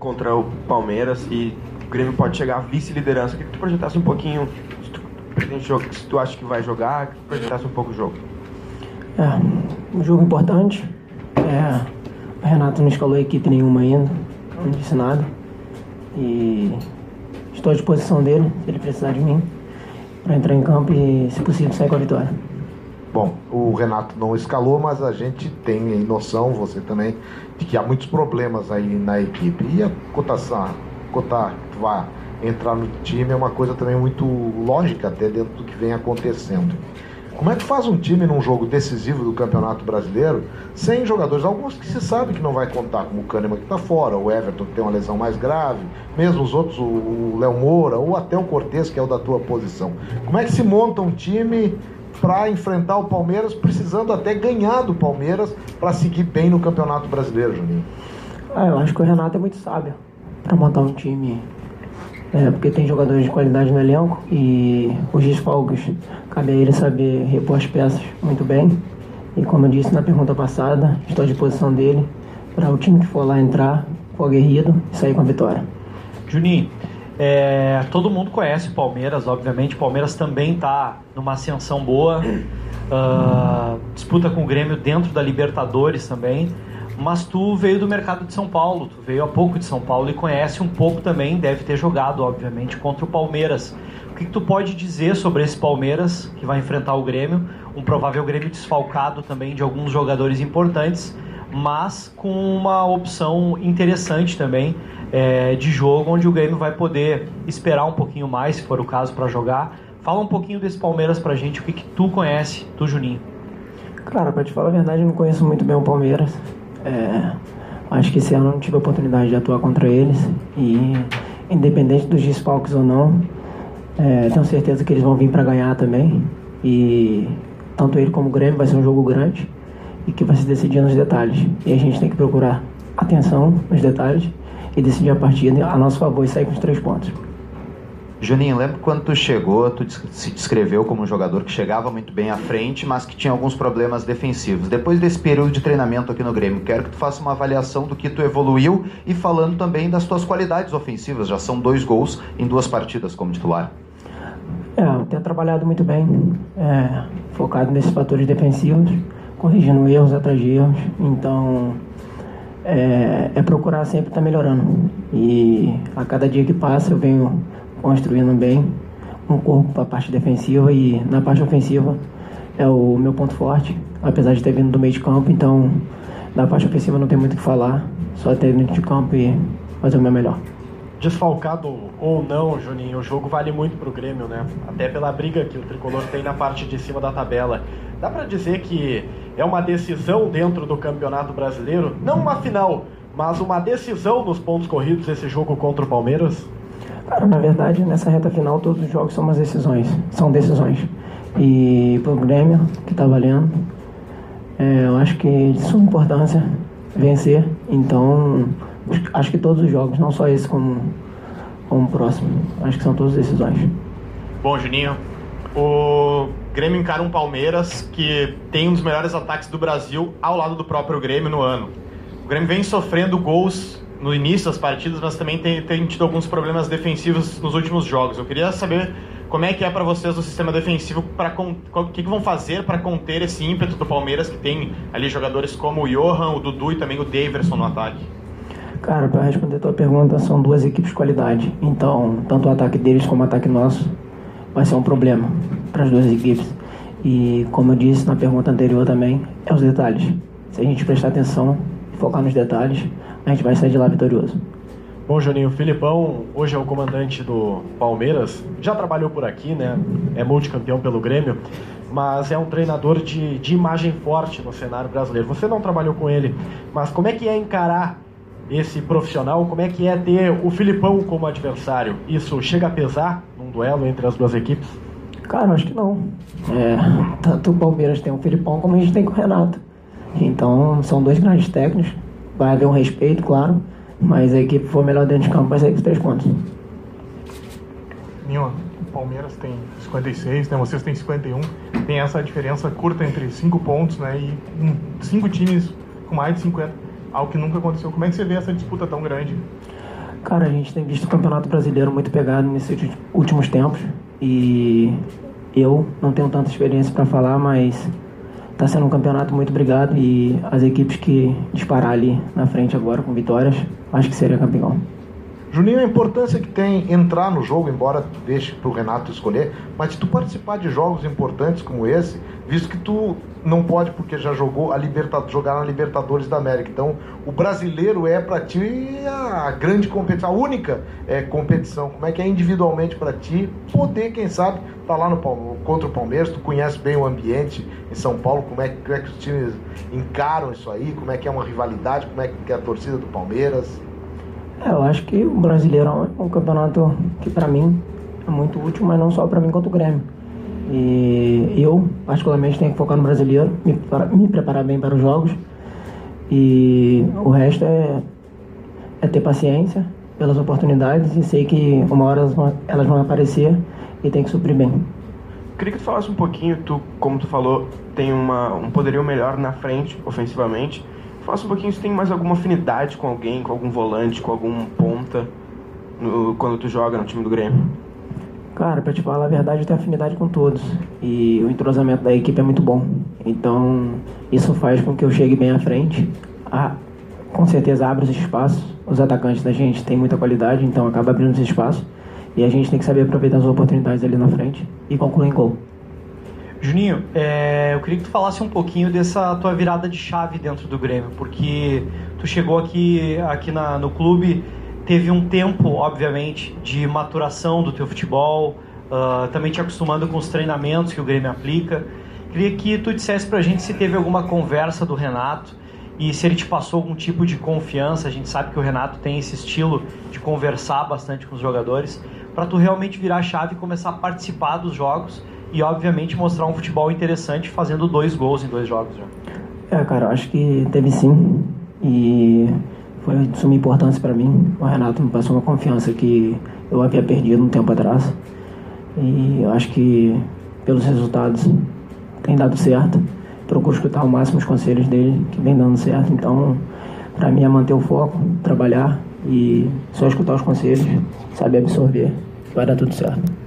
contra o Palmeiras e o Grêmio pode chegar à vice-liderança. Que tu projetasse um pouquinho, se tu, se tu acha que vai jogar, que tu projetasse um pouco o jogo. É, um jogo importante. É, o Renato não escalou equipe nenhuma ainda, não disse nada. E estou à disposição dele, se ele precisar de mim, para entrar em campo e, se possível, sair com a vitória. Bom, o Renato não escalou, mas a gente tem noção, você também, de que há muitos problemas aí na equipe. E a cotação, cotar que vai entrar no time é uma coisa também muito lógica, até dentro do que vem acontecendo. Como é que faz um time num jogo decisivo do Campeonato Brasileiro sem jogadores? Alguns que se sabe que não vai contar, como o Kahneman que está fora, o Everton que tem uma lesão mais grave, mesmo os outros, o Léo Moura ou até o Cortez que é o da tua posição. Como é que se monta um time para enfrentar o Palmeiras, precisando até ganhar do Palmeiras para seguir bem no Campeonato Brasileiro, Juninho? Ah, eu acho que o Renato é muito sábio para montar um time é, porque tem jogadores de qualidade no elenco e os desfalques, cabe a ele saber repor as peças muito bem. E como eu disse na pergunta passada, estou à disposição dele para o time que for lá entrar, for aguerrido e sair com a vitória. Juninho, é, todo mundo conhece o Palmeiras, obviamente. O Palmeiras também está numa ascensão boa. Uh, disputa com o Grêmio dentro da Libertadores também mas tu veio do mercado de São Paulo, tu veio há pouco de São Paulo e conhece um pouco também, deve ter jogado, obviamente, contra o Palmeiras. O que, que, tu pode dizer sobre esse Palmeiras que vai enfrentar o Grêmio? Um provável Grêmio desfalcado também de alguns jogadores importantes, mas com uma opção interessante também é, de jogo, onde o Grêmio vai poder esperar um pouquinho mais, se for o caso, para jogar. Fala um pouquinho desse Palmeiras pra gente, o que, que tu conhece, tu, Juninho. Cara, pra te falar a verdade, eu não conheço muito bem o Palmeiras. É, acho que esse ano eu não tive a oportunidade de atuar contra eles e independente dos desfalques ou não, é, tenho certeza que eles vão vir para ganhar também e tanto ele como o Grêmio vai ser um jogo grande e que vai se decidir nos detalhes e a gente tem que procurar atenção nos detalhes e decidir a partida a nosso favor e sair com os três pontos. Juninho, lembra quando tu chegou, tu se descreveu como um jogador que chegava muito bem à frente, mas que tinha alguns problemas defensivos. Depois desse período de treinamento aqui no Grêmio, quero que tu faça uma avaliação do que tu evoluiu e falando também das tuas qualidades ofensivas. Já são dois gols em duas partidas como titular. É, eu tenho trabalhado muito bem, é, focado nesses fatores defensivos, corrigindo erros atrás de erros. Então, é, é procurar sempre estar tá melhorando. E a cada dia que passa eu venho construindo bem um corpo para a parte defensiva e na parte ofensiva é o meu ponto forte, apesar de ter vindo do meio de campo, então na parte ofensiva não tem muito o que falar, só ter dentro de campo e fazer o meu melhor. Desfalcado ou não, Juninho, o jogo vale muito pro Grêmio, né? Até pela briga que o tricolor tem na parte de cima da tabela. Dá para dizer que é uma decisão dentro do Campeonato Brasileiro, não uma final, mas uma decisão nos pontos corridos esse jogo contra o Palmeiras? Cara, na verdade, nessa reta final, todos os jogos são umas decisões. São decisões. E pro Grêmio, que tá valendo, é, eu acho que de suma importância vencer. Então, acho que todos os jogos, não só esse como, como o próximo. Acho que são todas decisões. Bom, Juninho, o Grêmio encara um Palmeiras que tem um dos melhores ataques do Brasil ao lado do próprio Grêmio no ano. O Grêmio vem sofrendo gols no início das partidas, mas também tem, tem tido alguns problemas defensivos nos últimos jogos. Eu queria saber como é que é para vocês o sistema defensivo, para o que, que, vão fazer para conter esse ímpeto do Palmeiras, que tem ali jogadores como o Johan, o Dudu e também o Daverson no ataque? Cara, para responder a tua pergunta, são duas equipes de qualidade. Então, tanto o ataque deles como o ataque nosso vai ser um problema para as duas equipes. E, como eu disse na pergunta anterior também, é os detalhes. Se a gente prestar atenção, focar nos detalhes, a gente vai sair de lá vitorioso. Bom, Juninho, Filipão hoje é o comandante do Palmeiras, já trabalhou por aqui, né? É multicampeão pelo Grêmio, mas é um treinador de, de imagem forte no cenário brasileiro. Você não trabalhou com ele, mas como é que é encarar esse profissional? Como é que é ter o Filipão como adversário? Isso chega a pesar num duelo entre as duas equipes? Cara, acho que não. É, tanto o Palmeiras tem o Filipão como a gente tem com o Renato. Então, são dois grandes técnicos vai haver um respeito, claro, mas a equipe for melhor dentro de campo vai sair com os três pontos. Nima, o Palmeiras tem 56, né? Vocês têm 51. Tem essa diferença curta entre cinco pontos, né? E cinco times com mais de 50, algo que nunca aconteceu. Como é que você vê essa disputa tão grande? Cara, a gente tem visto o Campeonato Brasileiro muito pegado nesses últimos tempos e eu não tenho tanta experiência para falar, mas está sendo um campeonato muito brigado e as equipes que disparar ali na frente agora com vitórias, acho que seria campeão. Juninho, a importância que tem entrar no jogo, embora deixe para o Renato escolher, mas se tu participar de jogos importantes como esse, visto que tu não pode porque já jogou a Libertadores, jogar na Libertadores da América. Então, o brasileiro é para ti a grande competição, a única é, competição. Como é que é individualmente para ti poder, quem sabe, estar tá lá no contra o Palmeiras? Tu conhece bem o ambiente em São Paulo, como é, como é que os times encaram isso aí? Como é que é uma rivalidade? Como é que é a torcida do Palmeiras? É, eu acho que o Brasileirão é um campeonato que para mim é muito útil, mas não só para mim quanto o Grêmio. E eu, particularmente, tenho que focar no brasileiro, me, me preparar bem para os jogos. E o resto é, é ter paciência pelas oportunidades e sei que uma hora elas vão, elas vão aparecer e tem que suprir bem. Queria que tu falasse um pouquinho, tu, como tu falou, tem uma, um poderio melhor na frente, ofensivamente. Falasse um pouquinho se tem mais alguma afinidade com alguém, com algum volante, com algum ponta, no, quando tu joga no time do Grêmio. Cara, pra te falar a verdade, eu tenho afinidade com todos. E o entrosamento da equipe é muito bom. Então, isso faz com que eu chegue bem à frente. Ah, com certeza abre os espaços. Os atacantes da gente têm muita qualidade, então acaba abrindo os espaços. E a gente tem que saber aproveitar as oportunidades ali na frente e concluir em gol. Juninho, é, eu queria que tu falasse um pouquinho dessa tua virada de chave dentro do Grêmio, porque tu chegou aqui, aqui na, no clube teve um tempo, obviamente, de maturação do teu futebol, uh, também te acostumando com os treinamentos que o Grêmio aplica. Queria que tu dissesse pra gente se teve alguma conversa do Renato e se ele te passou algum tipo de confiança. A gente sabe que o Renato tem esse estilo de conversar bastante com os jogadores, para tu realmente virar a chave e começar a participar dos jogos e, obviamente, mostrar um futebol interessante fazendo dois gols em dois jogos já. É, cara, acho que teve sim. E foi de suma importância para mim. O Renato me passou uma confiança que eu havia perdido um tempo atrás. E acho que pelos resultados tem dado certo. Procuro escutar ao máximo os conselhos dele, que vem dando certo. Então, para mim é manter o foco, trabalhar e só escutar os conselhos, saber absorver, vai dar tudo certo.